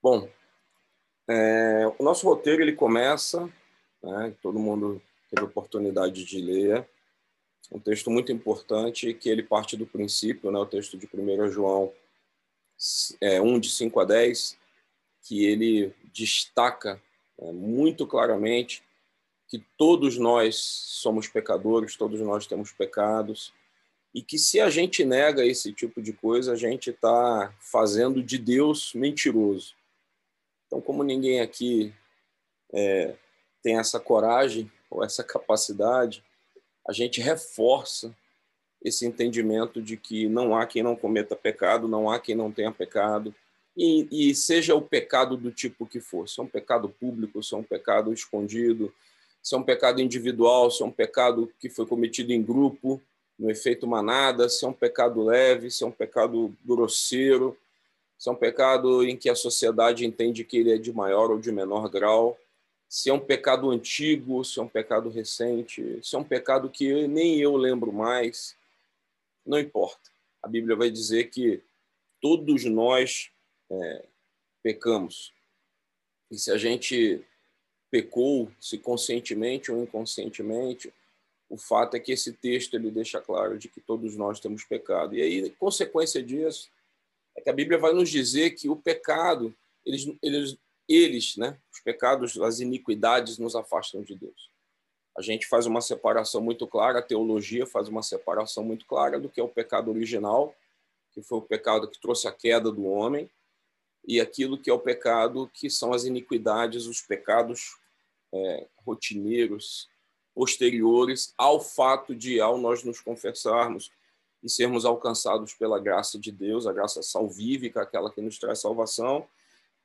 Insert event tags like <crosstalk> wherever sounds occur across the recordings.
Bom, é, o nosso roteiro ele começa, né, todo mundo teve oportunidade de ler, um texto muito importante que ele parte do princípio, né, o texto de 1 João é, 1, de 5 a 10, que ele destaca é, muito claramente que todos nós somos pecadores, todos nós temos pecados, e que se a gente nega esse tipo de coisa, a gente está fazendo de Deus mentiroso. Então, como ninguém aqui é, tem essa coragem ou essa capacidade, a gente reforça esse entendimento de que não há quem não cometa pecado, não há quem não tenha pecado, e, e, seja o pecado do tipo que for, se é um pecado público, se é um pecado escondido, se é um pecado individual, se é um pecado que foi cometido em grupo, no efeito manada, se é um pecado leve, se é um pecado grosseiro, se é um pecado em que a sociedade entende que ele é de maior ou de menor grau, se é um pecado antigo, se é um pecado recente, se é um pecado que nem eu lembro mais, não importa. A Bíblia vai dizer que todos nós é, pecamos. E se a gente pecou, se conscientemente ou inconscientemente, o fato é que esse texto ele deixa claro de que todos nós temos pecado. E aí, consequência disso, é que a Bíblia vai nos dizer que o pecado, eles, eles, eles né, os pecados, as iniquidades nos afastam de Deus. A gente faz uma separação muito clara, a teologia faz uma separação muito clara do que é o pecado original, que foi o pecado que trouxe a queda do homem, e aquilo que é o pecado, que são as iniquidades, os pecados é, rotineiros, posteriores ao fato de, ao nós nos confessarmos e sermos alcançados pela graça de Deus, a graça salvífica, aquela que nos traz salvação,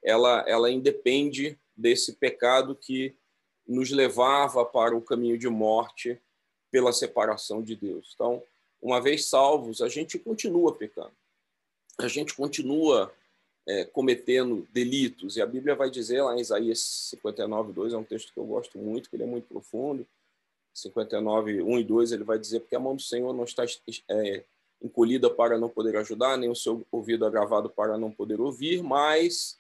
ela, ela independe desse pecado que nos levava para o caminho de morte pela separação de Deus. Então, uma vez salvos, a gente continua pecando. A gente continua é, cometendo delitos. E a Bíblia vai dizer lá em Isaías 59, 2, é um texto que eu gosto muito, que ele é muito profundo. 59, 1 e 2, ele vai dizer: Porque a mão do Senhor não está é, encolhida para não poder ajudar, nem o seu ouvido agravado para não poder ouvir, mas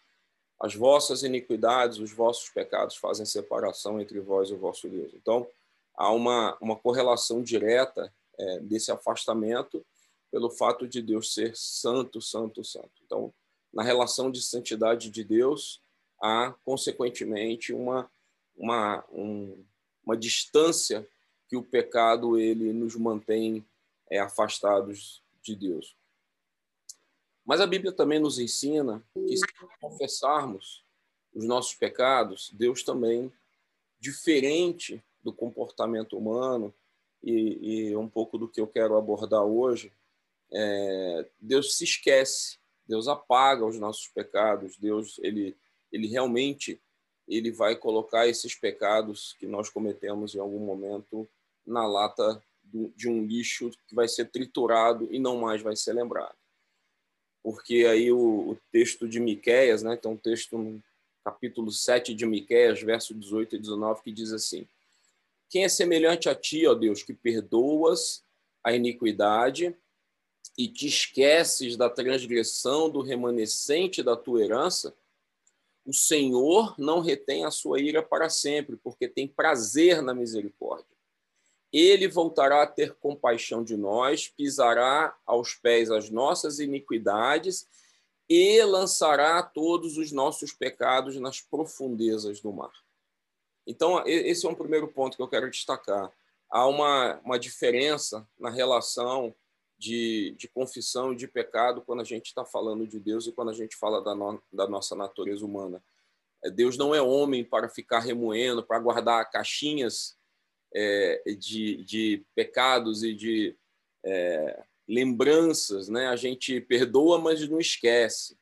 as vossas iniquidades, os vossos pecados fazem separação entre vós e o vosso Deus. Então, há uma, uma correlação direta é, desse afastamento pelo fato de Deus ser santo, santo, santo. Então, na relação de santidade de Deus, há, consequentemente, uma, uma, um, uma distância que o pecado ele nos mantém é, afastados de Deus. Mas a Bíblia também nos ensina que se confessarmos os nossos pecados, Deus também, diferente do comportamento humano e, e um pouco do que eu quero abordar hoje, é, Deus se esquece Deus apaga os nossos pecados, Deus ele ele realmente ele vai colocar esses pecados que nós cometemos em algum momento na lata de um lixo que vai ser triturado e não mais vai ser lembrado. Porque aí o, o texto de Miqueias, né, tem um texto no capítulo 7 de Miqueias, verso 18 e 19, que diz assim: Quem é semelhante a ti, ó Deus, que perdoas a iniquidade e te esqueces da transgressão do remanescente da tua herança, o Senhor não retém a sua ira para sempre, porque tem prazer na misericórdia. Ele voltará a ter compaixão de nós, pisará aos pés as nossas iniquidades e lançará todos os nossos pecados nas profundezas do mar. Então, esse é um primeiro ponto que eu quero destacar. Há uma, uma diferença na relação de, de confissão e de pecado quando a gente está falando de Deus e quando a gente fala da, no, da nossa natureza humana. É, Deus não é homem para ficar remoendo, para guardar caixinhas é, de, de pecados e de é, lembranças. Né? A gente perdoa, mas não esquece.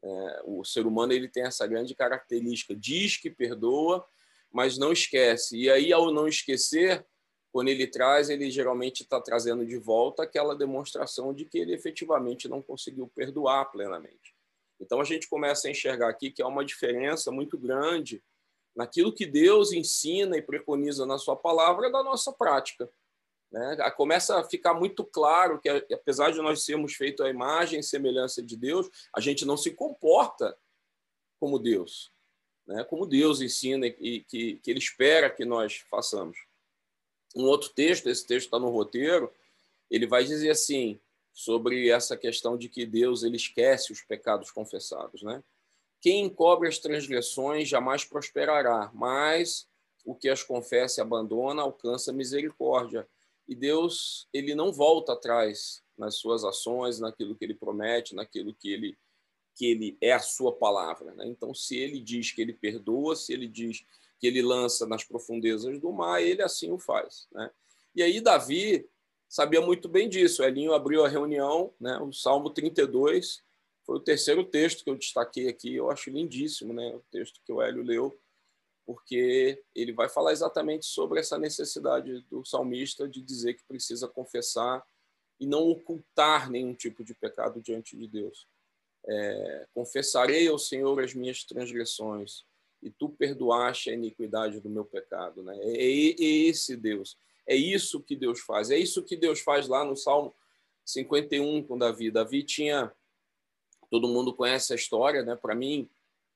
É, o ser humano ele tem essa grande característica: diz que perdoa, mas não esquece. E aí, ao não esquecer, quando ele traz, ele geralmente está trazendo de volta aquela demonstração de que ele efetivamente não conseguiu perdoar plenamente. Então a gente começa a enxergar aqui que há uma diferença muito grande naquilo que Deus ensina e preconiza na sua palavra da nossa prática. Né? Começa a ficar muito claro que, apesar de nós sermos feitos à imagem e semelhança de Deus, a gente não se comporta como Deus, né? como Deus ensina e que, que Ele espera que nós façamos. Um outro texto, esse texto está no roteiro, ele vai dizer assim sobre essa questão de que Deus ele esquece os pecados confessados, né? Quem encobre as transgressões jamais prosperará, mas o que as confessa e abandona alcança misericórdia. E Deus, ele não volta atrás nas suas ações, naquilo que ele promete, naquilo que ele que ele é a sua palavra. Né? Então, se ele diz que ele perdoa, se ele diz que ele lança nas profundezas do mar, ele assim o faz. Né? E aí, Davi sabia muito bem disso. Elinho abriu a reunião, né? o Salmo 32 foi o terceiro texto que eu destaquei aqui. Eu acho lindíssimo né? o texto que o Hélio leu, porque ele vai falar exatamente sobre essa necessidade do salmista de dizer que precisa confessar e não ocultar nenhum tipo de pecado diante de Deus. É, confessarei ao Senhor as minhas transgressões e tu perdoaste a iniquidade do meu pecado. Né? É, é, é, esse Deus. É isso que Deus faz. É isso que Deus faz lá no Salmo 51 com Davi. Davi tinha. Todo mundo conhece a história, né? Para mim,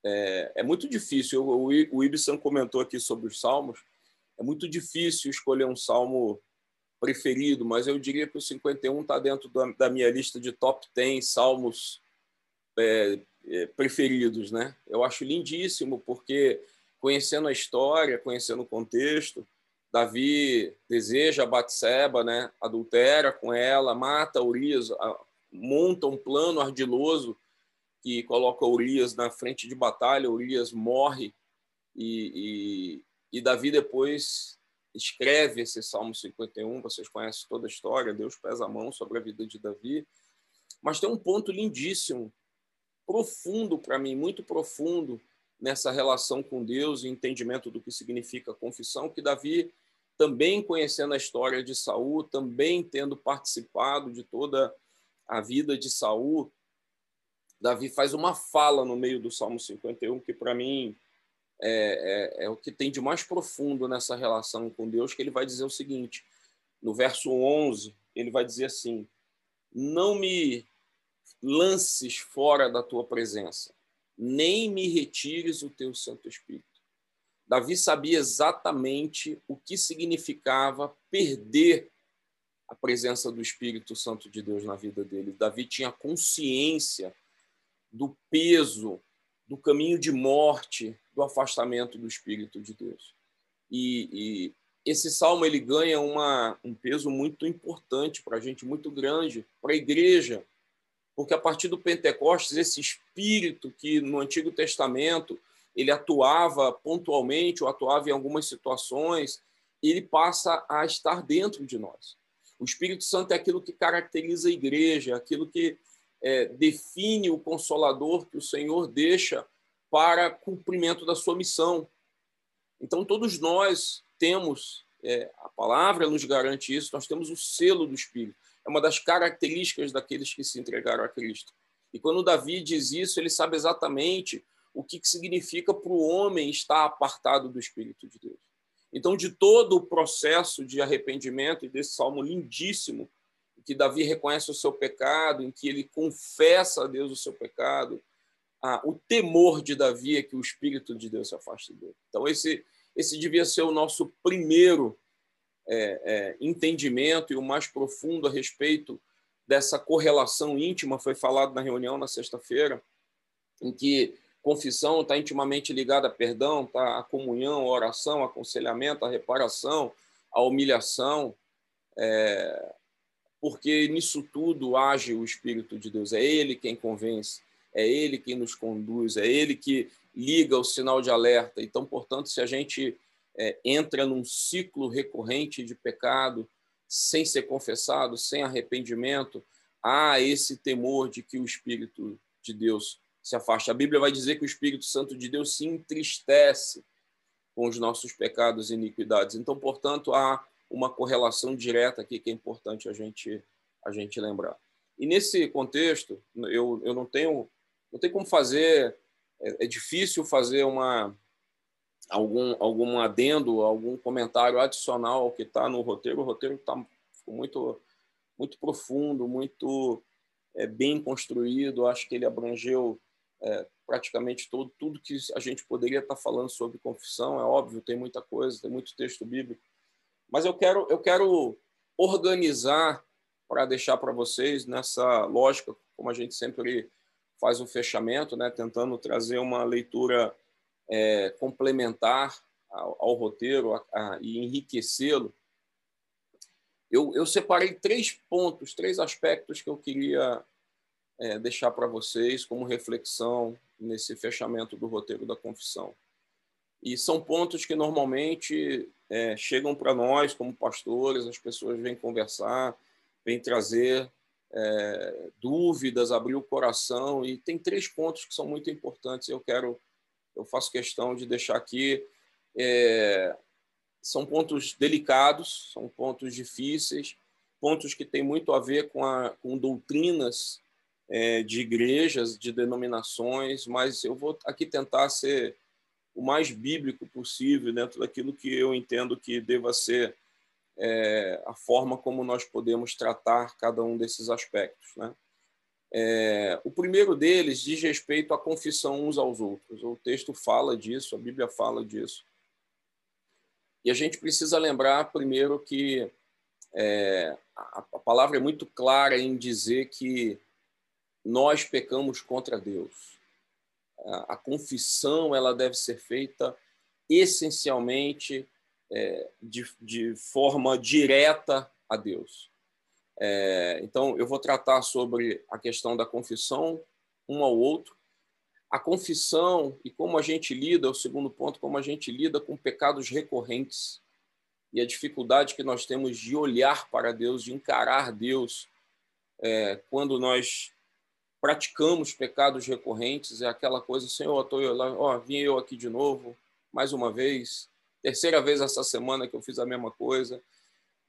é, é, muito difícil. O, o Ibsen comentou aqui sobre os salmos. É muito difícil escolher um salmo preferido, mas eu diria que o 51 está dentro da, da, minha lista de top 10 salmos é, preferidos. Né? Eu acho lindíssimo, porque conhecendo a história, conhecendo o contexto, Davi deseja Batseba, né? adultera com ela, mata Urias, monta um plano ardiloso que coloca Urias na frente de batalha, Urias morre e, e, e Davi depois escreve esse Salmo 51, vocês conhecem toda a história, Deus pesa a mão sobre a vida de Davi. Mas tem um ponto lindíssimo, profundo para mim, muito profundo nessa relação com Deus e entendimento do que significa confissão, que Davi, também conhecendo a história de Saul, também tendo participado de toda a vida de Saul, Davi faz uma fala no meio do Salmo 51 que para mim é, é, é, o que tem de mais profundo nessa relação com Deus, que ele vai dizer o seguinte, no verso 11, ele vai dizer assim, não me lances fora da tua presença, nem me retires o teu Santo Espírito. Davi sabia exatamente o que significava perder a presença do Espírito Santo de Deus na vida dele. Davi tinha consciência do peso, do caminho de morte do afastamento do Espírito de Deus. E, e esse salmo ele ganha uma, um peso muito importante para a gente, muito grande, para a igreja, porque a partir do Pentecostes, esse Espírito que no Antigo Testamento ele atuava pontualmente ou atuava em algumas situações, ele passa a estar dentro de nós. O Espírito Santo é aquilo que caracteriza a igreja, aquilo que é, define o consolador que o Senhor deixa para cumprimento da sua missão. Então, todos nós temos, é, a palavra nos garante isso, nós temos o selo do Espírito. É uma das características daqueles que se entregaram a Cristo. E quando Davi diz isso, ele sabe exatamente o que, significa para o homem estar apartado do Espírito de Deus. Então, de todo o processo de arrependimento, e desse salmo lindíssimo, em que Davi reconhece o seu pecado, em que ele confessa a Deus o seu pecado, ah, o temor de Davi é que o Espírito de Deus se afaste dele. Então, esse, esse devia ser o nosso primeiro é, é, entendimento e o mais profundo a respeito dessa correlação íntima. Foi falado na reunião na sexta-feira, em que confissão está intimamente ligada a perdão, tá? a comunhão, a oração, a aconselhamento, a reparação, a humilhação, é, porque nisso tudo age o Espírito de Deus. É Ele quem convence é Ele quem nos conduz, é Ele que liga o sinal de alerta. Então, portanto, se a gente é, entra num ciclo recorrente de pecado, sem ser confessado, sem arrependimento, há esse temor de que o Espírito de Deus se afaste. A Bíblia vai dizer que o Espírito Santo de Deus se entristece com os nossos pecados e iniquidades. Então, portanto, há uma correlação direta aqui que é importante a gente a gente lembrar. E nesse contexto, eu, eu não tenho não tem como fazer, é, é difícil fazer uma algum algum adendo, algum comentário adicional que está no roteiro. O roteiro está muito muito profundo, muito é, bem construído. Acho que ele abrangeu é, praticamente todo, tudo que a gente poderia estar falando sobre confissão. É óbvio, tem muita coisa, tem muito texto bíblico. Mas eu quero, eu quero organizar para deixar para vocês nessa lógica, como a gente sempre faz o fechamento, né, tentando trazer uma leitura é, complementar ao, ao roteiro a, a, e enriquecê-lo. Eu, eu separei três pontos, três aspectos que eu queria é, deixar para vocês como reflexão nesse fechamento do roteiro da confissão. E são pontos que normalmente é, chegam para nós como pastores, as pessoas vêm conversar, vêm trazer é, dúvidas, abrir o coração. E tem três pontos que são muito importantes. Eu quero, eu faço questão de deixar aqui. É, são pontos delicados, são pontos difíceis, pontos que têm muito a ver com, a, com doutrinas é, de igrejas, de denominações, mas eu vou aqui tentar ser o mais bíblico possível dentro daquilo que eu entendo que deva ser é, a forma como nós podemos tratar cada um desses aspectos. Né? É, o primeiro deles diz respeito à confissão uns aos outros. O texto fala disso, a Bíblia fala disso. E a gente precisa lembrar primeiro que é, a, a palavra é muito clara em dizer que nós pecamos contra Deus. A confissão ela deve ser feita essencialmente é, de, de forma direta a Deus. É, então, eu vou tratar sobre a questão da confissão um ao outro. A confissão e como a gente lida, o segundo ponto, como a gente lida com pecados recorrentes e a dificuldade que nós temos de olhar para Deus, de encarar Deus é, quando nós praticamos pecados recorrentes, é aquela coisa, Senhor, tô lá, ó, vim eu aqui de novo, mais uma vez, terceira vez essa semana que eu fiz a mesma coisa,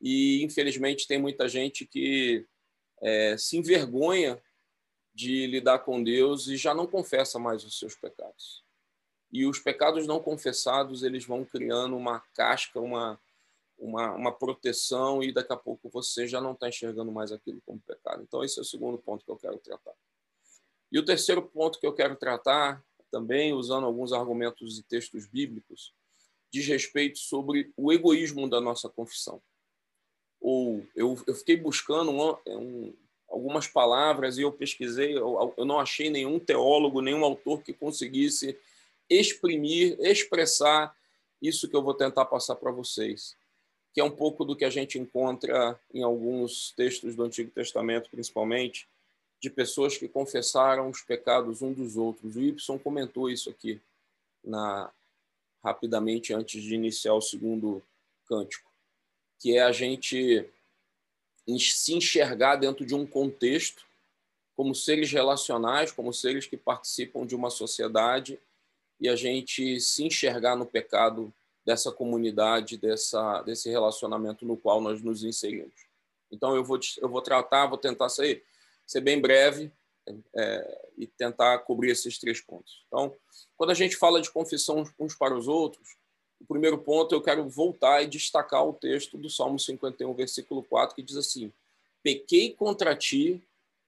e infelizmente tem muita gente que é, se envergonha de lidar com Deus e já não confessa mais os seus pecados. E os pecados não confessados, eles vão criando uma casca, uma, uma, uma proteção, e daqui a pouco você já não está enxergando mais aquilo como pecado. Então, esse é o segundo ponto que eu quero tratar. E o terceiro ponto que eu quero tratar, também usando alguns argumentos e textos bíblicos, diz respeito sobre o egoísmo da nossa confissão. Ou eu, eu fiquei buscando um, um, algumas palavras e eu pesquisei, eu, eu não achei nenhum teólogo, nenhum autor que conseguisse exprimir, expressar isso que eu vou tentar passar para vocês, que é um pouco do que a gente encontra em alguns textos do Antigo Testamento, principalmente, de pessoas que confessaram os pecados um dos outros. O Y comentou isso aqui na rapidamente antes de iniciar o segundo cântico, que é a gente se enxergar dentro de um contexto como seres relacionais, como seres que participam de uma sociedade e a gente se enxergar no pecado dessa comunidade, dessa desse relacionamento no qual nós nos inserimos. Então eu vou eu vou tratar, vou tentar sair ser bem breve é, e tentar cobrir esses três pontos. Então, quando a gente fala de confissão uns para os outros, o primeiro ponto eu quero voltar e destacar o texto do Salmo 51, versículo 4, que diz assim: Pequei contra ti,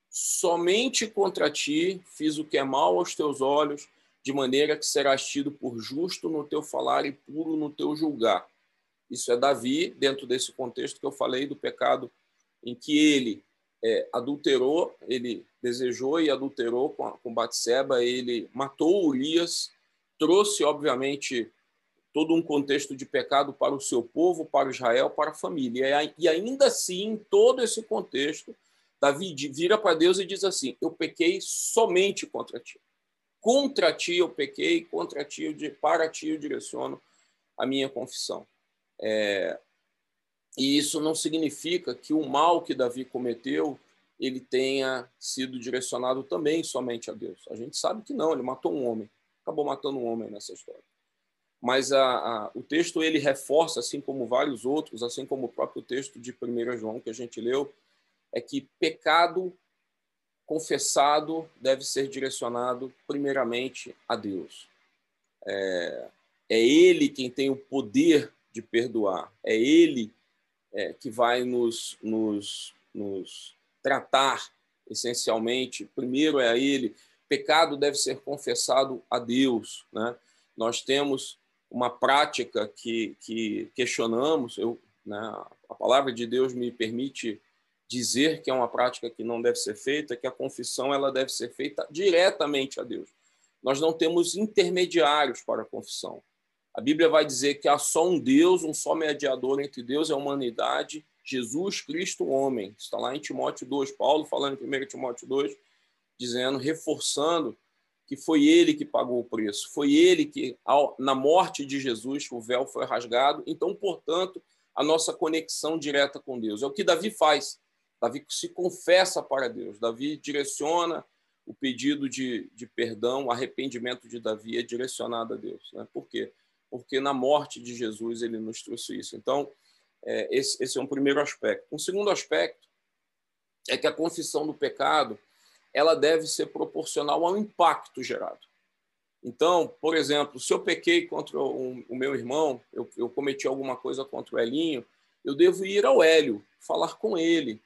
somente contra ti fiz o que é mal aos teus olhos, de maneira que serás tido por justo no teu falar e puro no teu julgar. Isso é Davi, dentro desse contexto que eu falei do pecado em que ele é, adulterou, ele desejou e adulterou com, com Batseba, ele matou Urias, trouxe, obviamente, todo um contexto de pecado para o seu povo, para Israel, para a família. E ainda assim, em todo esse contexto, Davi vira para Deus e diz assim: Eu pequei somente contra ti. Contra ti eu pequei, contra ti eu, para ti eu direciono a minha confissão. É, e isso não significa que o mal que Davi cometeu ele tenha sido direcionado também somente a Deus. A gente sabe que não, ele matou um homem, acabou matando um homem nessa história. Mas a, a, o texto ele reforça, assim como vários outros, assim como o próprio texto de 1 João que a gente leu, é que pecado confessado deve ser direcionado primeiramente a Deus. É, é Ele quem tem o poder de perdoar, é Ele é, que vai nos, nos, nos tratar essencialmente. Primeiro é a Ele pecado deve ser confessado a Deus. Né? Nós temos uma prática que, que questionamos, eu, né, a palavra de Deus me permite dizer que é uma prática que não deve ser feita, que a confissão ela deve ser feita diretamente a Deus. Nós não temos intermediários para a confissão. A Bíblia vai dizer que há só um Deus, um só mediador entre Deus e a humanidade, Jesus Cristo, homem. Está lá em Timóteo 2, Paulo falando em 1 Timóteo 2, dizendo, reforçando que foi ele que pagou o preço, foi ele que, na morte de Jesus, o véu foi rasgado. Então, portanto, a nossa conexão direta com Deus. É o que Davi faz. Davi se confessa para Deus. Davi direciona o pedido de, de perdão, o arrependimento de Davi é direcionado a Deus. Né? Por quê? Porque na morte de Jesus ele nos trouxe isso. Então, é, esse, esse é um primeiro aspecto. Um segundo aspecto é que a confissão do pecado ela deve ser proporcional ao impacto gerado. Então, por exemplo, se eu pequei contra o, meu irmão, eu, eu, cometi alguma coisa contra o Elinho, eu devo ir ao Hélio, falar com ele,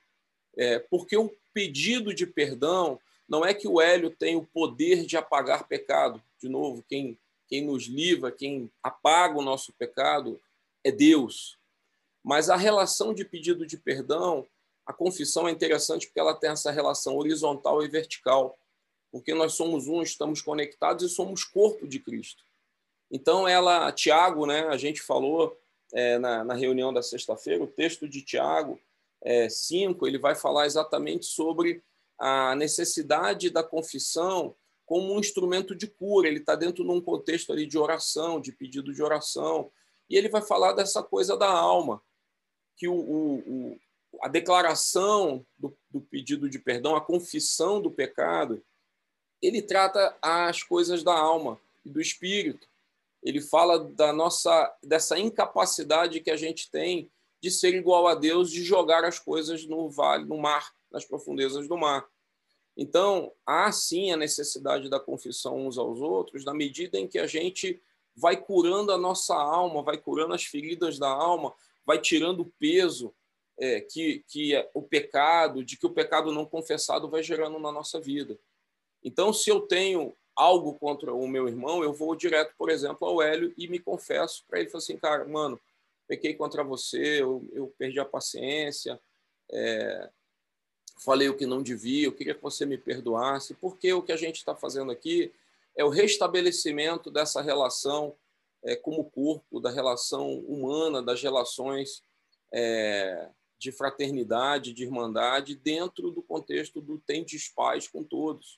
é, porque o pedido de perdão não é que o Hélio tem o poder de apagar pecado. De novo, quem, quem nos livra, quem apaga o nosso pecado é Deus. Mas a relação de pedido de perdão a confissão é interessante porque ela tem essa relação horizontal e vertical, porque nós somos um, estamos conectados e somos corpo de Cristo. Então, ela, Tiago, né, a gente falou é, na, na, reunião da sexta-feira, o texto de Tiago é, 5, ele vai falar exatamente sobre a necessidade da confissão como um instrumento de cura. Ele está dentro de um contexto ali de oração, de pedido de oração, e ele vai falar dessa coisa da alma, que o, o, a declaração do, do, pedido de perdão, a confissão do pecado, ele trata as coisas da alma e do espírito. Ele fala da nossa dessa incapacidade que a gente tem de ser igual a Deus, de jogar as coisas no vale, no mar, nas profundezas do mar. Então, há sim a necessidade da confissão uns aos outros, na medida em que a gente vai curando a nossa alma, vai curando as feridas da alma, vai tirando o peso, é, que, que o pecado, de que o pecado não confessado vai gerando na nossa vida. Então, se eu tenho algo contra o meu irmão, eu vou direto, por exemplo, ao Hélio e me confesso para ele, assim, cara, mano, pequei contra você, eu, eu perdi a paciência, é, falei o que não devia, eu queria que você me perdoasse, porque o que a gente está fazendo aqui é o restabelecimento dessa relação é, como corpo, da relação humana, das relações é, de fraternidade, de irmandade, dentro do contexto do tendes paz com todos.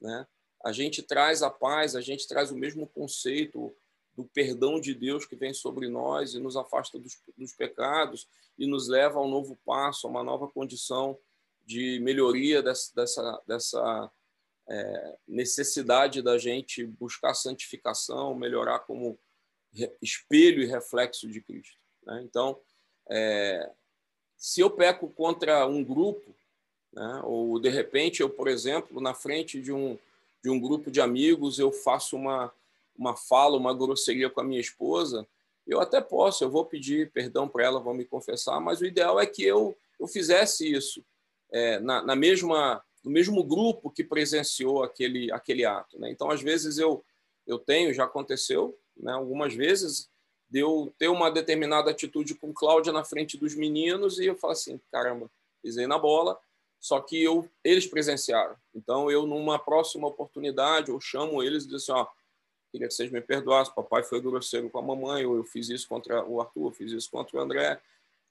Né? A gente traz a paz, a gente traz o mesmo conceito do perdão de Deus que vem sobre nós e nos afasta dos, dos pecados e nos leva a um novo passo, a uma nova condição de melhoria dessa, dessa, dessa é, necessidade da gente buscar santificação, melhorar como espelho e reflexo de Cristo. Né? Então, é, se eu peco contra um grupo, né, ou de repente eu, por exemplo, na frente de um, de um grupo de amigos, eu faço uma, uma fala, uma grosseria com a minha esposa, eu até posso, eu vou pedir perdão para ela, vou me confessar, mas o ideal é que eu, eu fizesse isso é, na, na mesma no mesmo grupo que presenciou aquele aquele ato. Né? Então, às vezes eu eu tenho, já aconteceu, né, algumas vezes de eu ter uma determinada atitude com Cláudia na frente dos meninos e eu falo assim, caramba, pisei na bola, só que eu, eles presenciaram. Então, eu, numa próxima oportunidade, eu chamo eles e digo assim, ó, queria que vocês me perdoassem, papai foi grosseiro com a mamãe, ou eu fiz isso contra o Arthur, fiz isso contra o André,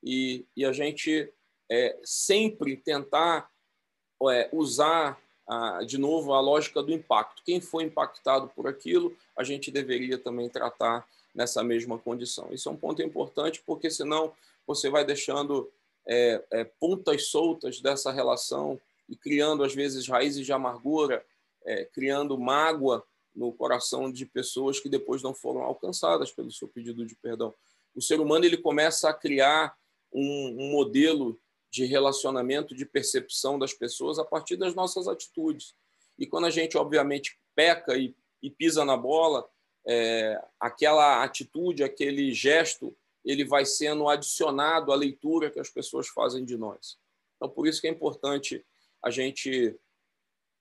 e, e a gente é, sempre tentar é, usar de novo a lógica do impacto. Quem foi impactado por aquilo, a gente deveria também tratar nessa mesma condição. Isso é um ponto importante, porque senão você vai deixando é, é, pontas soltas dessa relação e criando, às vezes, raízes de amargura, é, criando mágoa no coração de pessoas que depois não foram alcançadas pelo seu pedido de perdão. O ser humano ele começa a criar um, um modelo de relacionamento, de percepção das pessoas a partir das nossas atitudes. E quando a gente, obviamente, peca e, e pisa na bola, é, aquela atitude, aquele gesto, ele vai sendo adicionado à leitura que as pessoas fazem de nós. Então, por isso que é importante a gente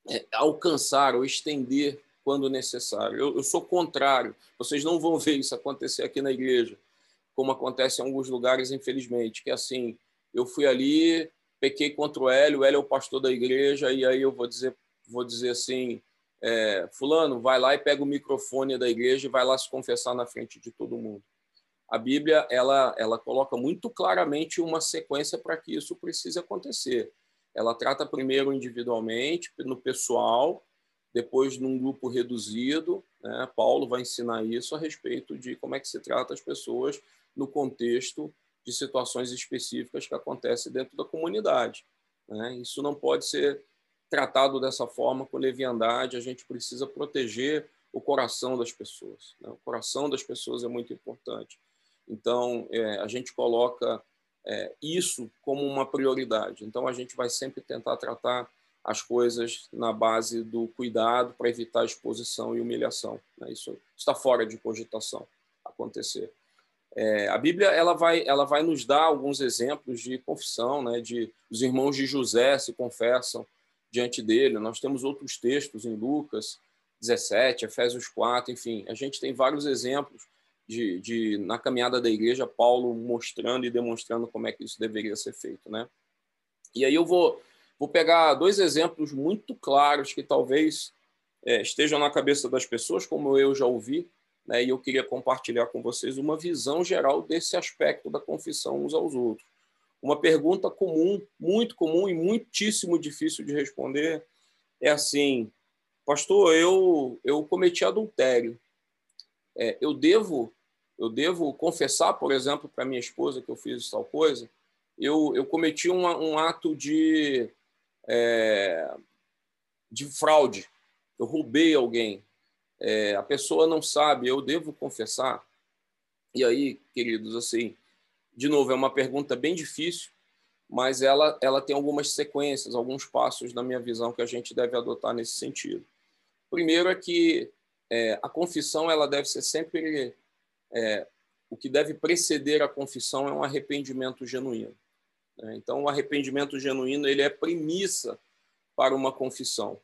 é, alcançar ou estender quando necessário. Eu, eu, sou contrário. Vocês não vão ver isso acontecer aqui na igreja, como acontece em alguns lugares, infelizmente, que é assim, eu fui ali, pequei contra o Hélio, o Hélio é o pastor da igreja, e aí eu vou dizer, vou dizer assim, é, fulano, vai lá e pega o microfone da igreja e vai lá se confessar na frente de todo mundo. A Bíblia ela, ela coloca muito claramente uma sequência para que isso precise acontecer. Ela trata primeiro individualmente, no pessoal, depois num grupo reduzido. Né? Paulo vai ensinar isso a respeito de como é que se trata as pessoas no contexto de situações específicas que acontecem dentro da comunidade. Né? Isso não pode ser tratado dessa forma com leviandade. A gente precisa proteger o coração das pessoas. Né? O coração das pessoas é muito importante. Então, é, a gente coloca é, isso como uma prioridade. Então, a gente vai sempre tentar tratar as coisas na base do cuidado para evitar exposição e humilhação. Né? Isso está fora de cogitação acontecer. É, a Bíblia ela vai, ela vai nos dar alguns exemplos de confissão, né? de os irmãos de José se confessam diante dele. Nós temos outros textos em Lucas 17, Efésios 4, enfim, a gente tem vários exemplos de, de, na caminhada da igreja, Paulo mostrando e demonstrando como é que isso deveria ser feito, né? E aí eu vou, vou pegar dois exemplos muito claros que talvez é, estejam na cabeça das pessoas, como eu já ouvi, né? E eu queria compartilhar com vocês uma visão geral desse aspecto da confissão uns aos outros. Uma pergunta comum, muito comum e muitíssimo difícil de responder é assim: Pastor, eu eu cometi adultério. É, eu devo eu devo confessar, por exemplo, para minha esposa que eu fiz tal coisa, eu, eu cometi um, um ato de, é, de fraude, eu roubei alguém, é, a pessoa não sabe, eu devo confessar? E aí, queridos, assim, de novo, é uma pergunta bem difícil, mas ela, ela tem algumas sequências, alguns passos, na minha visão, que a gente deve adotar nesse sentido. Primeiro é que é, a confissão ela deve ser sempre é, o que deve preceder a confissão é um arrependimento genuíno. Né? Então, o arrependimento genuíno ele é premissa para uma confissão.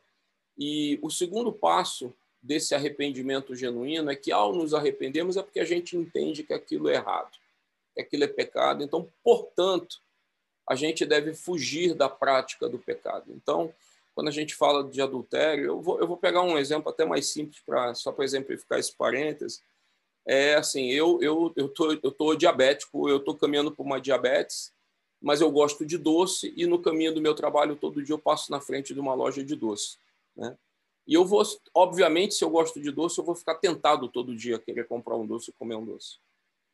E o segundo passo desse arrependimento genuíno é que, ao nos arrependermos, é porque a gente entende que aquilo é errado, aquilo é pecado. Então, portanto, a gente deve fugir da prática do pecado. Então, quando a gente fala de adultério, eu vou, eu vou pegar um exemplo até mais simples, pra, só para exemplificar esse parênteses é assim, eu eu eu tô eu tô diabético, eu tô caminhando por uma diabetes, mas eu gosto de doce e no caminho do meu trabalho todo dia eu passo na frente de uma loja de doce, né? E eu vou, obviamente, se eu gosto de doce, eu vou ficar tentado todo dia a querer comprar um doce e comer um doce.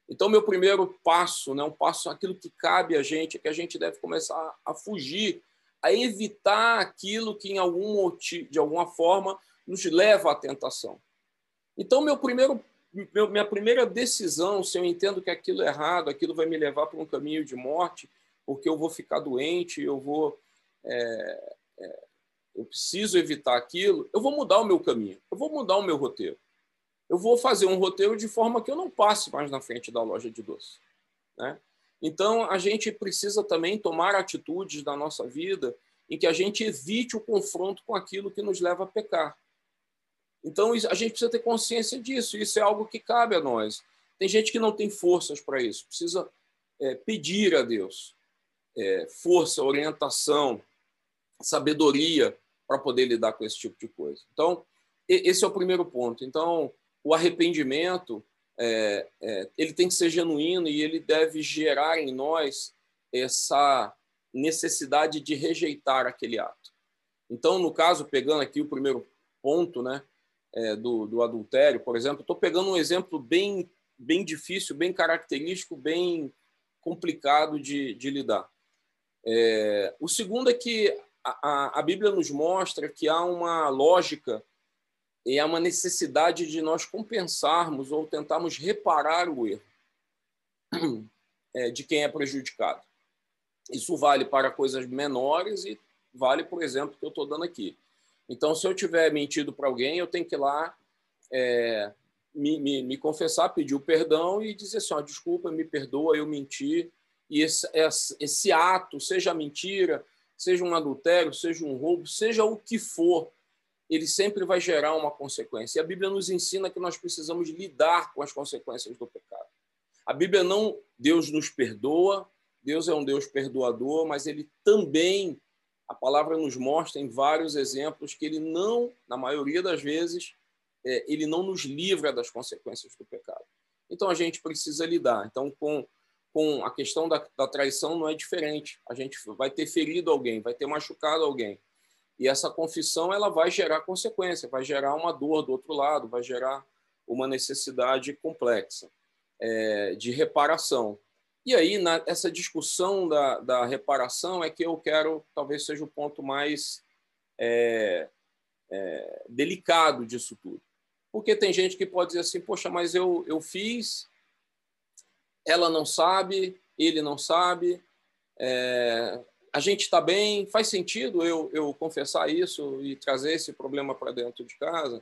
Então, meu primeiro passo, né, um passo, aquilo que cabe a gente, é que a gente deve começar a fugir, a evitar aquilo que, em algum de alguma forma, nos leva à tentação. Então, meu primeiro meu, minha primeira decisão, se eu entendo que aquilo é errado, aquilo vai me levar para um caminho de morte, porque eu vou ficar doente, eu vou. É, é, eu preciso evitar aquilo, eu vou mudar o meu caminho, eu vou mudar o meu roteiro. Eu vou fazer um roteiro de forma que eu não passe mais na frente da loja de doce. Né? Então, a gente precisa também tomar atitudes na nossa vida em que a gente evite o confronto com aquilo que nos leva a pecar. Então, a gente precisa ter consciência disso. Isso é algo que cabe a nós. Tem gente que não tem forças para isso. Precisa é, pedir a Deus é, força, orientação, sabedoria para poder lidar com esse tipo de coisa. Então, esse é o primeiro ponto. Então, o arrependimento é, é, ele tem que ser genuíno e ele deve gerar em nós essa necessidade de rejeitar aquele ato. Então, no caso, pegando aqui o primeiro ponto, né, é, do, do adultério, por exemplo, estou pegando um exemplo bem, bem difícil, bem característico, bem complicado de, de lidar. É, o segundo é que a, a, Bíblia nos mostra que há uma lógica e há uma necessidade de nós compensarmos ou tentarmos reparar o erro <clears throat> é, de quem é prejudicado. Isso vale para coisas menores e vale, por exemplo, que eu estou dando aqui. Então, se eu tiver mentido para alguém, eu tenho que ir lá é, me, me, me, confessar, pedir o perdão e dizer assim: desculpa, me perdoa, eu menti. E esse, esse, esse ato, seja mentira, seja um adultério, seja um roubo, seja o que for, ele sempre vai gerar uma consequência. E a Bíblia nos ensina que nós precisamos lidar com as consequências do pecado. A Bíblia não, Deus nos perdoa, Deus é um Deus perdoador, mas ele também, a palavra nos mostra em vários exemplos que ele não, na maioria das vezes, é, ele não nos livra das consequências do pecado. Então a gente precisa lidar. Então, com, com a questão da, da traição não é diferente. A gente vai ter ferido alguém, vai ter machucado alguém. E essa confissão ela vai gerar consequência, vai gerar uma dor do outro lado, vai gerar uma necessidade complexa é, de reparação. E aí, na, essa discussão da, da reparação é que eu quero, talvez seja o ponto mais é, é, delicado disso tudo. Porque tem gente que pode dizer assim, poxa, mas eu, eu fiz, ela não sabe, ele não sabe, é, a gente está bem, faz sentido eu, eu confessar isso e trazer esse problema para dentro de casa?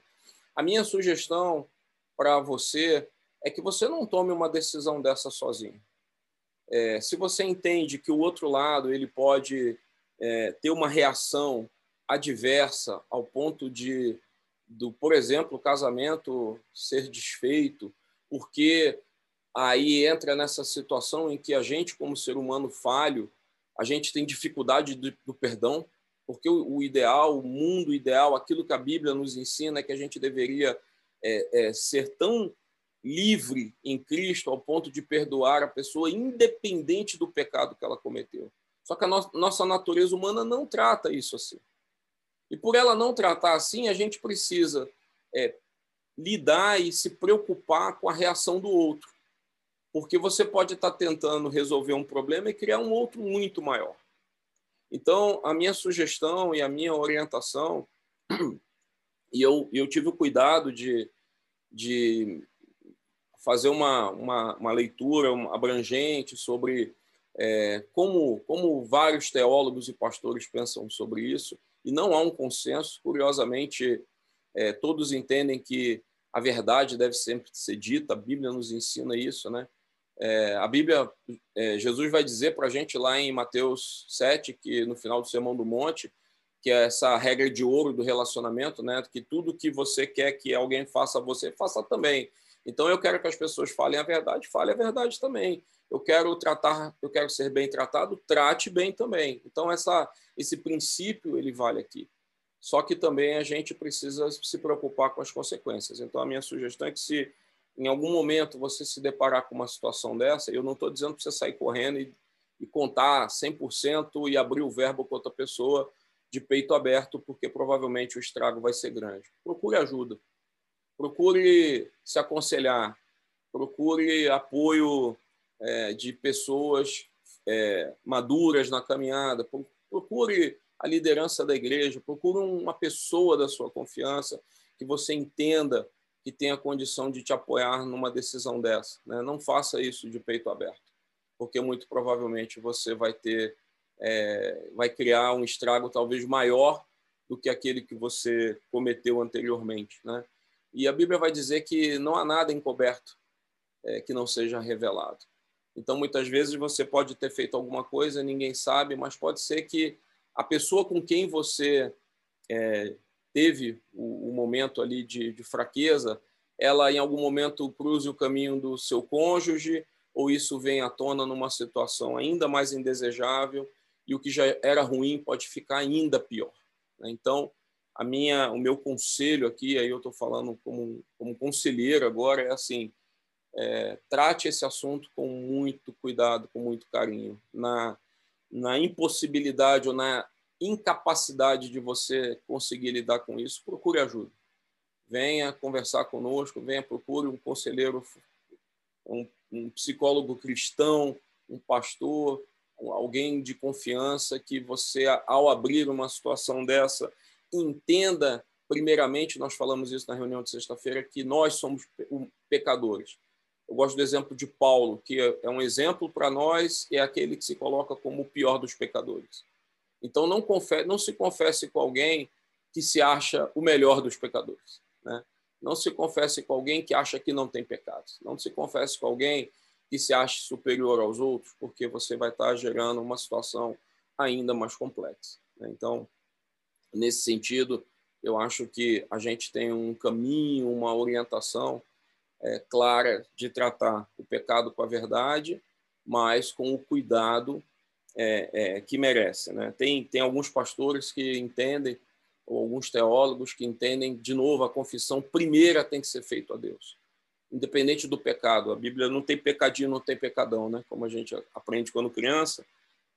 A minha sugestão para você é que você não tome uma decisão dessa sozinho. É, se você entende que o outro lado ele pode é, ter uma reação adversa ao ponto de, do, por exemplo, o casamento ser desfeito, porque aí entra nessa situação em que a gente, como ser humano falho, a gente tem dificuldade do, do perdão, porque o, o, ideal, o mundo ideal, aquilo que a Bíblia nos ensina é que a gente deveria é, é, ser tão livre em Cristo ao ponto de perdoar a pessoa, independente do pecado que ela cometeu. Só que a no nossa natureza humana não trata isso assim. E por ela não tratar assim, a gente precisa é, lidar e se preocupar com a reação do outro porque você pode estar tentando resolver um problema e criar um outro muito maior. Então, a minha sugestão e a minha orientação, <clears throat> e eu, eu tive o cuidado de, de fazer uma, uma, uma leitura abrangente sobre é, como, como vários teólogos e pastores pensam sobre isso, e não há um consenso. Curiosamente, é, todos entendem que a verdade deve sempre ser dita, a Bíblia nos ensina isso, né? É, a Bíblia, é, Jesus vai dizer para a gente lá em Mateus 7, que no final do Sermão do Monte, que é essa regra de ouro do relacionamento, né? Que tudo que você quer que alguém faça a você, faça também. Então eu quero que as pessoas falem a verdade, fale a verdade também. Eu quero tratar, eu quero ser bem tratado, trate bem também. Então essa esse princípio ele vale aqui. Só que também a gente precisa se preocupar com as consequências. Então a minha sugestão é que se em algum momento você se deparar com uma situação dessa, eu não estou dizendo para você sair correndo e, e contar 100% e abrir o verbo com outra pessoa de peito aberto, porque provavelmente o estrago vai ser grande. Procure ajuda, procure se aconselhar, procure apoio é, de pessoas é, maduras na caminhada, procure a liderança da igreja, procure uma pessoa da sua confiança que você entenda que tenha condição de te apoiar numa decisão dessa. Né? Não faça isso de peito aberto, porque muito provavelmente você vai ter, é, vai criar um estrago talvez maior do que aquele que você cometeu anteriormente. Né? E a Bíblia vai dizer que não há nada encoberto é, que não seja revelado. Então, muitas vezes você pode ter feito alguma coisa, ninguém sabe, mas pode ser que a pessoa com quem você é, teve o, o momento ali de, de, fraqueza, ela em algum momento cruze o caminho do seu cônjuge, ou isso vem à tona numa situação ainda mais indesejável, e o que já era ruim pode ficar ainda pior. Né? Então, a minha, o meu conselho aqui, aí eu estou falando como, como conselheiro agora, é assim: é, trate esse assunto com muito cuidado, com muito carinho. Na, na impossibilidade ou na incapacidade de você conseguir lidar com isso, procure ajuda. Venha conversar conosco, venha procure um conselheiro, um, um psicólogo cristão, um pastor, alguém de confiança que você, ao abrir uma situação dessa, entenda, primeiramente, nós falamos isso na reunião de sexta-feira, que nós somos pecadores. Eu gosto do exemplo de Paulo, que é um exemplo para nós, é aquele que se coloca como o pior dos pecadores. Então, não, confesse, não se confesse com alguém que se acha o melhor dos pecadores. Né? Não se confesse com alguém que acha que não tem pecados. Não se confesse com alguém que se acha superior aos outros, porque você vai estar gerando uma situação ainda mais complexa. Né? Então, nesse sentido, eu acho que a gente tem um caminho, uma orientação é, clara de tratar o pecado com a verdade, mas com o cuidado é, é, que merece. Né? Tem, tem alguns pastores que entendem, ou alguns teólogos que entendem, de novo, a confissão primeira tem que ser feita a Deus, independente do pecado. A Bíblia não tem pecadinho, não tem pecadão, né? como a gente aprende quando criança,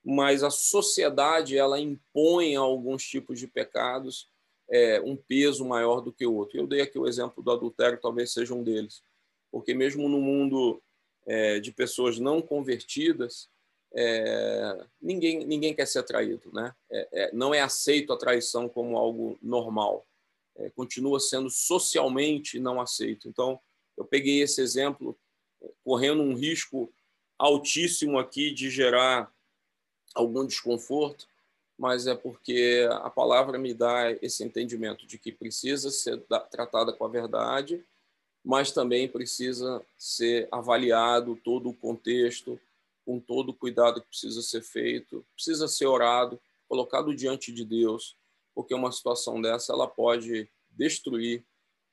mas a sociedade ela impõe alguns tipos de pecados é, um peso maior do que o outro. Eu dei aqui o exemplo do adultério, talvez seja um deles, porque mesmo no mundo é, de pessoas não convertidas, é, ninguém, ninguém quer ser traído. Né? É, é, não é aceito a traição como algo normal. É, continua sendo socialmente não aceito. Então, eu peguei esse exemplo, correndo um risco altíssimo aqui de gerar algum desconforto, mas é porque a palavra me dá esse entendimento de que precisa ser tratada com a verdade, mas também precisa ser avaliado todo o contexto, com todo o cuidado que precisa ser feito, precisa ser orado, colocado diante de Deus, porque uma situação dessa ela pode destruir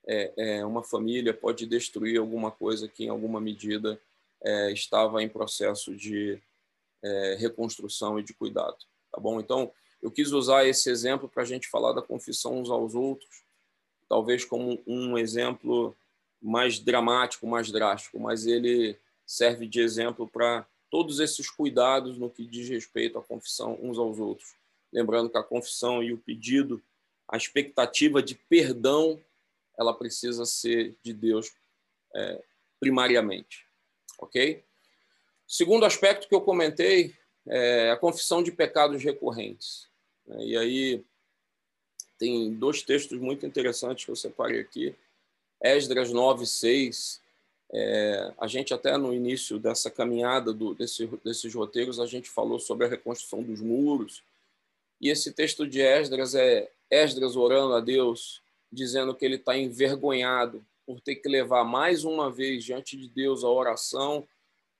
é, é, uma família, pode destruir alguma coisa que em alguma medida é, estava em processo de é, reconstrução e de cuidado, tá bom? Então eu quis usar esse exemplo para a gente falar da confissão uns aos outros, talvez como um exemplo mais dramático, mais drástico, mas ele serve de exemplo para todos esses cuidados no que diz respeito à confissão uns aos outros. Lembrando que a confissão e o pedido, a expectativa de perdão, ela precisa ser de Deus é, primariamente. Ok? Segundo aspecto que eu comentei é a confissão de pecados recorrentes. E aí tem dois textos muito interessantes que eu separei aqui. Esdras 9, 6, é, a gente até no início dessa caminhada do, desse, desses roteiros, a gente falou sobre a reconstrução dos muros. E esse texto de Esdras é Esdras orando a Deus, dizendo que ele está envergonhado por ter que levar mais uma vez diante de Deus a oração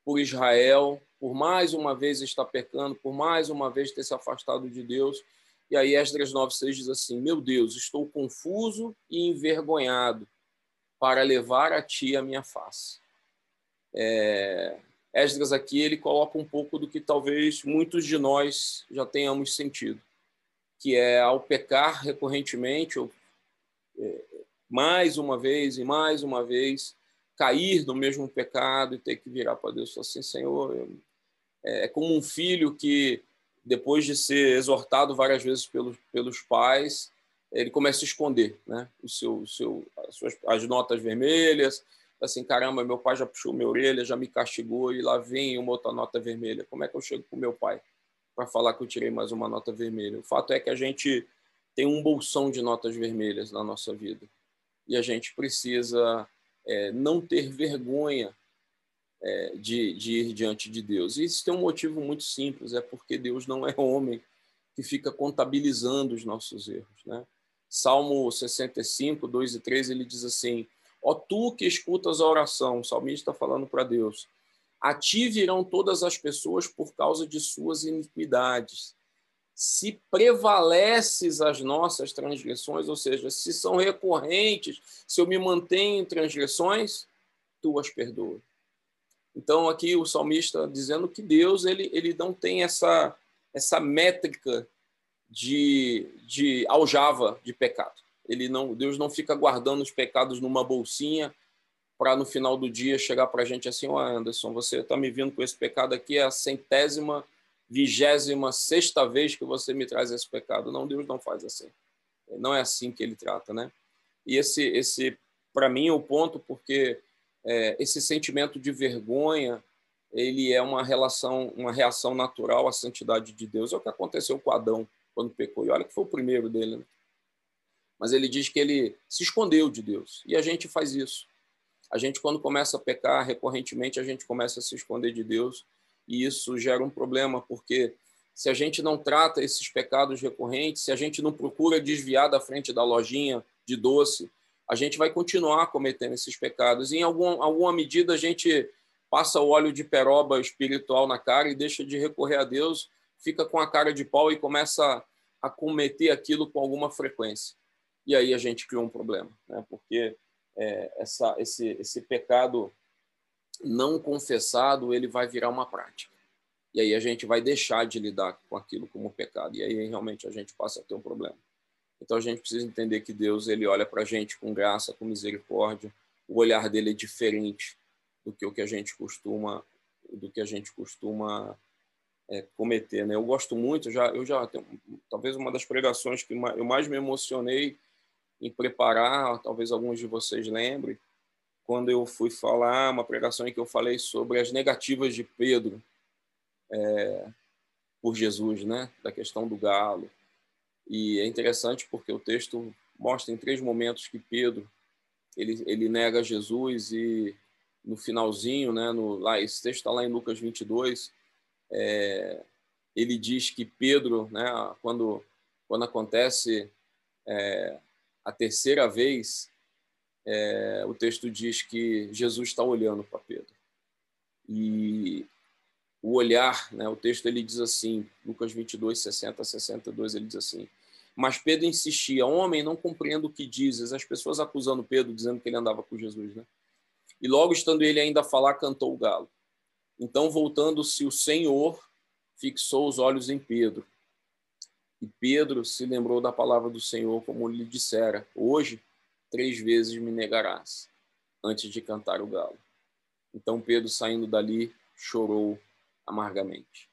por Israel, por mais uma vez estar pecando, por mais uma vez ter se afastado de Deus. E aí Esdras 9,6 diz assim: Meu Deus, estou confuso e envergonhado para levar a ti a minha face. É, Esdras aqui ele coloca um pouco do que talvez muitos de nós já tenhamos sentido, que é ao pecar recorrentemente, ou, é, mais uma vez e mais uma vez, cair no mesmo pecado e ter que virar para Deus assim, Senhor, eu, é, é como um filho que depois de ser exortado várias vezes pelos, pelos pais, ele começa a esconder né? o seu, o seu, as, suas, as notas vermelhas, assim, caramba, meu pai já puxou minha orelha, já me castigou, e lá vem uma outra nota vermelha. Como é que eu chego o meu pai para falar que eu tirei mais uma nota vermelha? O fato é que a gente tem um bolsão de notas vermelhas na nossa vida, e a gente precisa é, não ter vergonha é, de, de ir diante de Deus. E isso tem um motivo muito simples, é porque Deus não é homem que fica contabilizando os nossos erros, né? Salmo 65, 2 e 3, ele diz assim: Ó tu que escutas a oração, o salmista está falando para Deus, a ti virão todas as pessoas por causa de suas iniquidades. Se prevaleces as nossas transgressões, ou seja, se são recorrentes, se eu me mantenho em transgressões, tu as perdoas. Então aqui o salmista dizendo que Deus ele, ele não tem essa essa métrica de, de aljava de pecado. Ele não, Deus não fica guardando os pecados numa bolsinha para no final do dia chegar para a gente assim, oh, Anderson, você está me vindo com esse pecado aqui, é a centésima, vigésima, sexta vez que você me traz esse pecado. Não, Deus não faz assim. Não é assim que ele trata, né? E esse, esse para mim, é o ponto, porque é, esse sentimento de vergonha, ele é uma relação, uma reação natural à santidade de Deus. É o que aconteceu com Adão quando pecou. E olha que foi o primeiro dele. Né? Mas ele diz que ele se escondeu de Deus. E a gente faz isso. A gente, quando começa a pecar recorrentemente, a gente começa a se esconder de Deus. E isso gera um problema, porque se a gente não trata esses pecados recorrentes, se a gente não procura desviar da frente da lojinha de doce, a gente vai continuar cometendo esses pecados. E, em algum, alguma medida, a gente passa o óleo de peroba espiritual na cara e deixa de recorrer a Deus fica com a cara de pau e começa a cometer aquilo com alguma frequência. E aí a gente cria um problema, né? porque é, essa, esse, esse pecado não confessado ele vai virar uma prática. E aí a gente vai deixar de lidar com aquilo como pecado. E aí realmente a gente passa a ter um problema. Então a gente precisa entender que Deus ele olha para a gente com graça, com misericórdia. O olhar dele é diferente do que o que a gente costuma do que a gente costuma é, cometer, né? Eu gosto muito, já eu já tenho, talvez uma das pregações que eu mais me emocionei em preparar, talvez alguns de vocês lembrem, quando eu fui falar uma pregação em que eu falei sobre as negativas de Pedro é, por Jesus, né? Da questão do galo. E é interessante porque o texto mostra em três momentos que Pedro ele, ele nega Jesus e no finalzinho, né, no, lá, esse texto está lá em Lucas 22, é, ele diz que Pedro, né, quando, quando acontece é, a terceira vez, é, o texto diz que Jesus está olhando para Pedro. E o olhar, né, o texto ele diz assim, Lucas 22, 60 a 62, ele diz assim, mas Pedro insistia, homem, não compreendo o que dizes. As pessoas acusando Pedro, dizendo que ele andava com Jesus, né? E logo estando ele ainda a falar, cantou o galo. Então, voltando-se o Senhor, fixou os olhos em Pedro. E Pedro se lembrou da palavra do Senhor, como lhe dissera: Hoje, três vezes me negarás, antes de cantar o galo. Então, Pedro, saindo dali, chorou amargamente.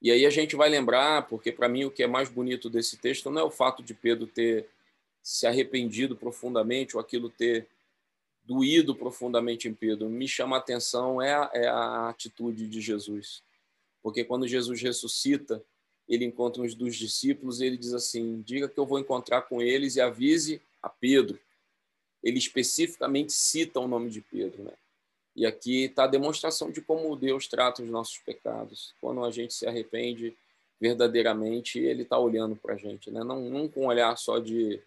E aí a gente vai lembrar, porque para mim o que é mais bonito desse texto não é o fato de Pedro ter se arrependido profundamente ou aquilo ter doído profundamente em Pedro. Me chama a atenção é a, é a atitude de Jesus. Porque quando Jesus ressuscita, ele encontra uns dos discípulos e ele diz assim: Diga que eu vou encontrar com eles e avise a Pedro. Ele especificamente cita o nome de Pedro. Né? E aqui está a demonstração de como Deus trata os nossos pecados. Quando a gente se arrepende verdadeiramente, Ele está olhando para a gente, né? não, não com um olhar só de,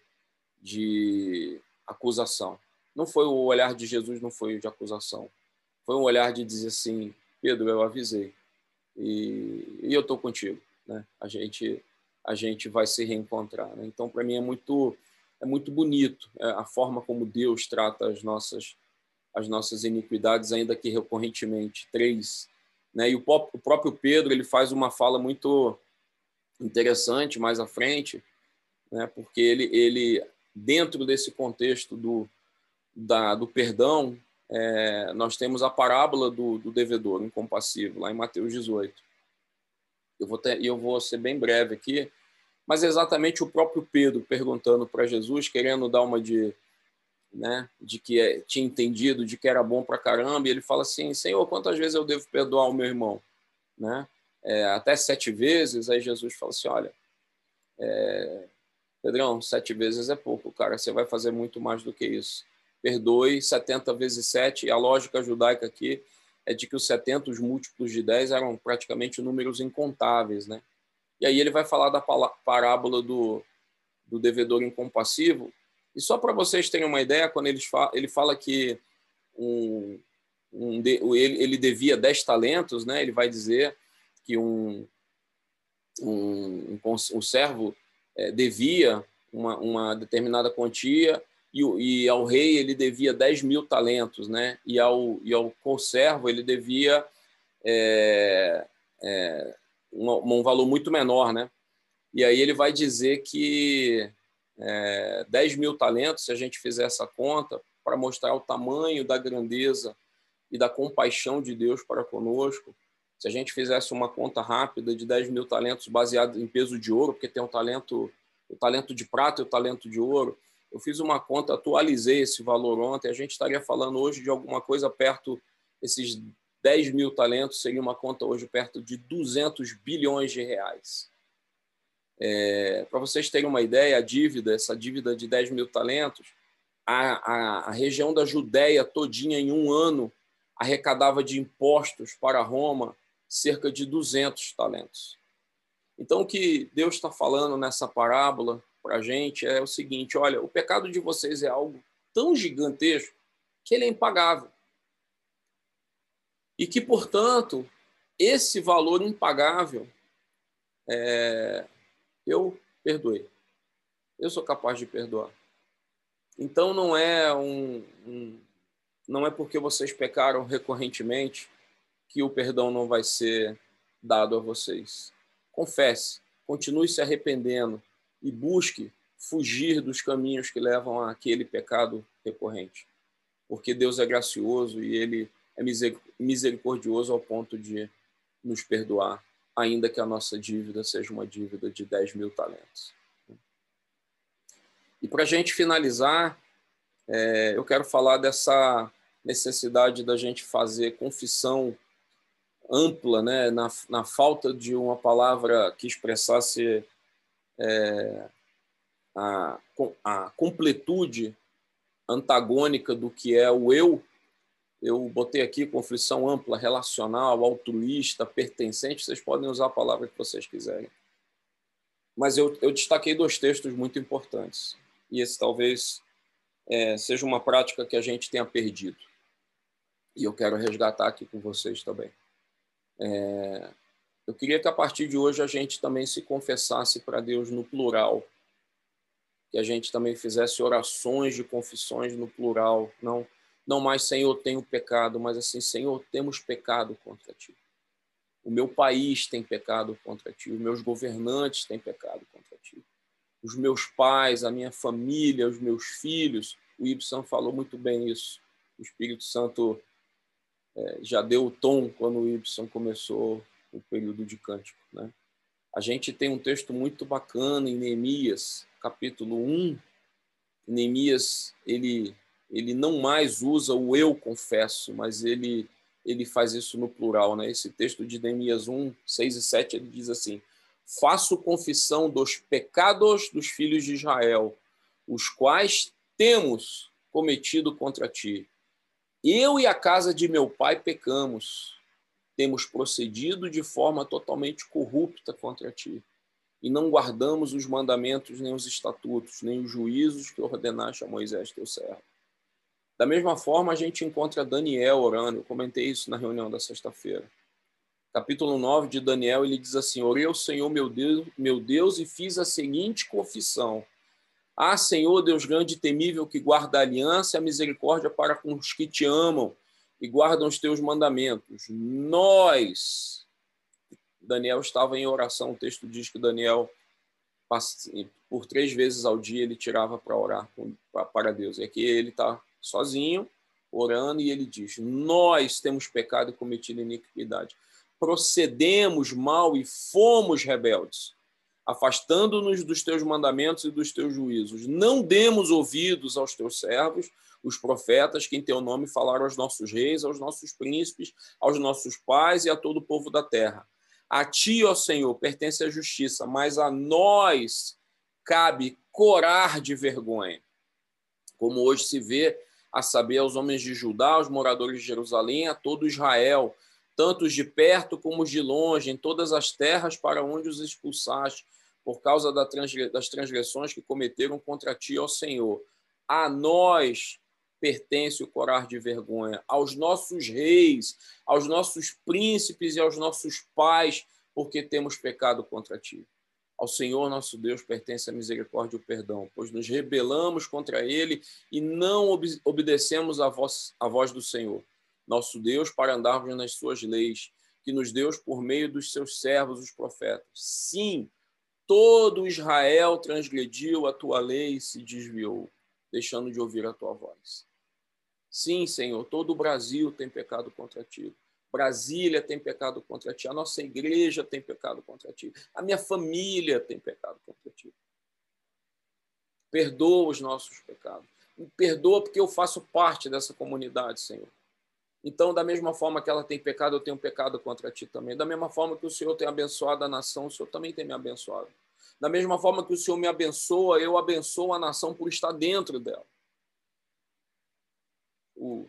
de acusação. Não foi o olhar de Jesus, não foi de acusação. Foi um olhar de dizer assim: Pedro, eu avisei e, e eu estou contigo. Né? A gente a gente vai se reencontrar. Né? Então, para mim é muito é muito bonito é, a forma como Deus trata as nossas as nossas iniquidades, ainda que recorrentemente. Três. Né? E o, o próprio Pedro ele faz uma fala muito interessante mais à frente, né? porque ele, ele dentro desse contexto do, da, do perdão, é, nós temos a parábola do, do devedor incompassivo, lá em Mateus 18. Eu vou, ter, eu vou ser bem breve aqui, mas é exatamente o próprio Pedro perguntando para Jesus, querendo dar uma de né, de que é, tinha entendido, de que era bom para caramba, e ele fala assim: Senhor, quantas vezes eu devo perdoar o meu irmão? Né? É, até sete vezes. Aí Jesus fala assim: Olha, é, Pedrão, sete vezes é pouco, cara, você vai fazer muito mais do que isso. Perdoe 70 vezes 7, e a lógica judaica aqui é de que os 70, os múltiplos de 10, eram praticamente números incontáveis. Né? E aí ele vai falar da parábola do, do devedor incompassivo, e só para vocês terem uma ideia, quando ele fala, ele fala que um, um ele, ele, devia 10 talentos, né? ele vai dizer que um, um, um servo é, devia uma, uma, determinada quantia e, e, ao rei ele devia 10 mil talentos, né? e, ao, e ao conservo ele devia é, é, um, um valor muito menor. Né? E aí ele vai dizer que é, 10 mil talentos, se a gente fizer essa conta, para mostrar o tamanho da grandeza e da compaixão de Deus para conosco, se a gente fizesse uma conta rápida de 10 mil talentos baseado em peso de ouro, porque tem o talento, o talento de prata e o talento de ouro, eu fiz uma conta, atualizei esse valor ontem, a gente estaria falando hoje de alguma coisa perto, esses 10 mil talentos seria uma conta hoje perto de 200 bilhões de reais. É, Para vocês terem uma ideia, a dívida, essa dívida de 10 mil talentos, a, a, a região da Judéia todinha em um ano arrecadava de impostos para Roma cerca de 200 talentos. Então, o que Deus está falando nessa parábola para a gente é o seguinte: olha, o pecado de vocês é algo tão gigantesco que ele é impagável. E que, portanto, esse valor impagável é, eu perdoei. Eu sou capaz de perdoar. Então não é um, um, não é porque vocês pecaram recorrentemente que o perdão não vai ser dado a vocês. Confesse, continue se arrependendo e busque fugir dos caminhos que levam àquele pecado recorrente. Porque Deus é gracioso e ele é misericordioso ao ponto de nos perdoar, ainda que a nossa dívida seja uma dívida de 10 mil talentos. E para a gente finalizar, é, eu quero falar dessa necessidade da gente fazer confissão ampla, né, na, na falta de uma palavra que expressasse é, a, a completude antagônica do que é o eu, eu botei aqui conflição ampla, relacional, altruísta, pertencente, vocês podem usar a palavra que vocês quiserem. Mas eu, eu destaquei dois textos muito importantes, e esse talvez é, seja uma prática que a gente tenha perdido. E eu quero resgatar aqui com vocês também. É, eu queria que a partir de hoje a gente também se confessasse para Deus no plural, que a gente também fizesse orações de confissões no plural, não não mais Senhor tenho pecado, mas assim Senhor temos pecado contra ti. O meu país tem pecado contra ti, os meus governantes têm pecado contra ti. Os meus pais, a minha família, os meus filhos, o Ibsen falou muito bem isso. O Espírito Santo é, já deu o tom quando o Ibsen começou o período de cântico, né? A gente tem um texto muito bacana em Neemias, capítulo 1, Neemias, ele, ele não mais usa o eu confesso, mas ele, ele faz isso no plural. Né? Esse texto de Neemias 1, 6 e 7, ele diz assim, faço confissão dos pecados dos filhos de Israel, os quais temos cometido contra ti. Eu e a casa de meu pai pecamos, temos procedido de forma totalmente corrupta contra ti e não guardamos os mandamentos, nem os estatutos, nem os juízos que ordenaste a Moisés, teu servo. Da mesma forma, a gente encontra Daniel orando, eu comentei isso na reunião da sexta-feira. Capítulo 9 de Daniel, ele diz assim: Orei ao Senhor, meu Deus, meu Deus, e fiz a seguinte confissão: Ah, Senhor, Deus grande e temível, que guarda a aliança e a misericórdia para com os que te amam e guardam os teus mandamentos. Nós, Daniel estava em oração. O texto diz que Daniel, por três vezes ao dia, ele tirava para orar para Deus. E aqui ele está sozinho, orando, e ele diz: Nós temos pecado e cometido iniquidade. Procedemos mal e fomos rebeldes, afastando-nos dos teus mandamentos e dos teus juízos. Não demos ouvidos aos teus servos, os profetas, que em teu nome falaram aos nossos reis, aos nossos príncipes, aos nossos pais e a todo o povo da terra a ti, ó Senhor, pertence a justiça, mas a nós cabe corar de vergonha. Como hoje se vê, a saber, aos homens de Judá, aos moradores de Jerusalém, a todo Israel, tanto os de perto como os de longe, em todas as terras para onde os expulsaste, por causa das transgressões que cometeram contra ti, ó Senhor. A nós pertence o corar de vergonha, aos nossos reis, aos nossos príncipes e aos nossos pais, porque temos pecado contra ti. Ao Senhor nosso Deus pertence a misericórdia e o perdão, pois nos rebelamos contra ele e não ob obedecemos a voz, a voz do Senhor, nosso Deus, para andarmos nas suas leis, que nos deu por meio dos seus servos, os profetas. Sim, todo Israel transgrediu a tua lei e se desviou, deixando de ouvir a tua voz. Sim, Senhor, todo o Brasil tem pecado contra ti. Brasília tem pecado contra ti. A nossa igreja tem pecado contra ti. A minha família tem pecado contra ti. Perdoa os nossos pecados. Me perdoa porque eu faço parte dessa comunidade, Senhor. Então, da mesma forma que ela tem pecado, eu tenho pecado contra ti também. Da mesma forma que o Senhor tem abençoado a nação, o Senhor também tem me abençoado. Da mesma forma que o Senhor me abençoa, eu abençoo a nação por estar dentro dela o,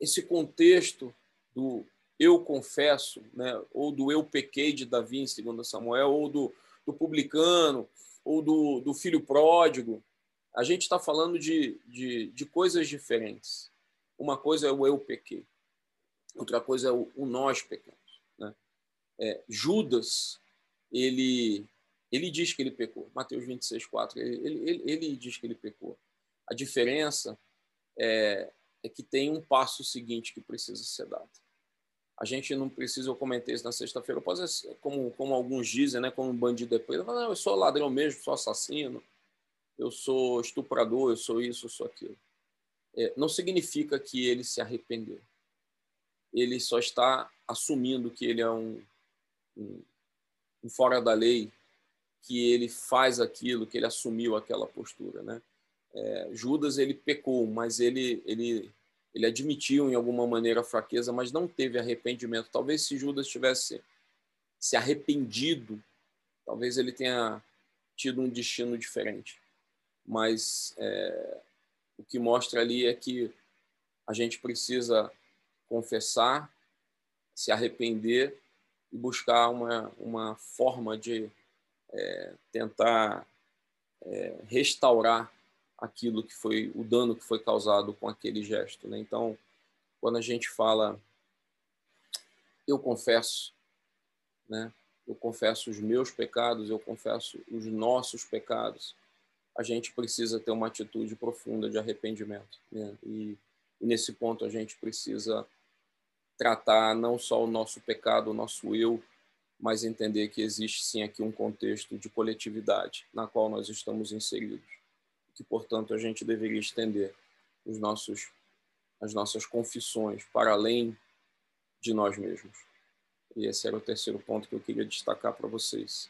esse contexto do eu confesso, né, ou do eu pequei de Davi em 2 Samuel, ou do, do publicano, ou do, do filho pródigo, a gente está falando de, de, de, coisas diferentes. Uma coisa é o eu pequei, outra coisa é o, o nós pecamos. Né? É, Judas, ele ele diz que ele pecou. Mateus 26, 4, ele, ele, ele diz que ele pecou. A diferença é, é que tem um passo seguinte que precisa ser dado. A gente não precisa, eu comentei isso na sexta-feira, como, como alguns dizem, né, como um bandido é preso, não, eu sou ladrão mesmo, sou assassino, eu sou estuprador, eu sou isso, eu sou aquilo. É, não significa que ele se arrependeu. Ele só está assumindo que ele é um, um, um fora da lei, que ele faz aquilo, que ele assumiu aquela postura, né? É, Judas ele pecou, mas ele ele ele admitiu em alguma maneira a fraqueza, mas não teve arrependimento. Talvez se Judas tivesse se arrependido, talvez ele tenha tido um destino diferente. Mas é, o que mostra ali é que a gente precisa confessar, se arrepender e buscar uma, uma forma de é, tentar é, restaurar aquilo que foi o dano que foi causado com aquele gesto. Né? Então, quando a gente fala, eu confesso, né? eu confesso os meus pecados, eu confesso os nossos pecados, a gente precisa ter uma atitude profunda de arrependimento. Né? E, e nesse ponto a gente precisa tratar não só o nosso pecado, o nosso eu, mas entender que existe sim aqui um contexto de coletividade na qual nós estamos inseridos que, portanto, a gente deveria estender os nossos, as nossas confissões para além de nós mesmos. E esse era o terceiro ponto que eu queria destacar para vocês.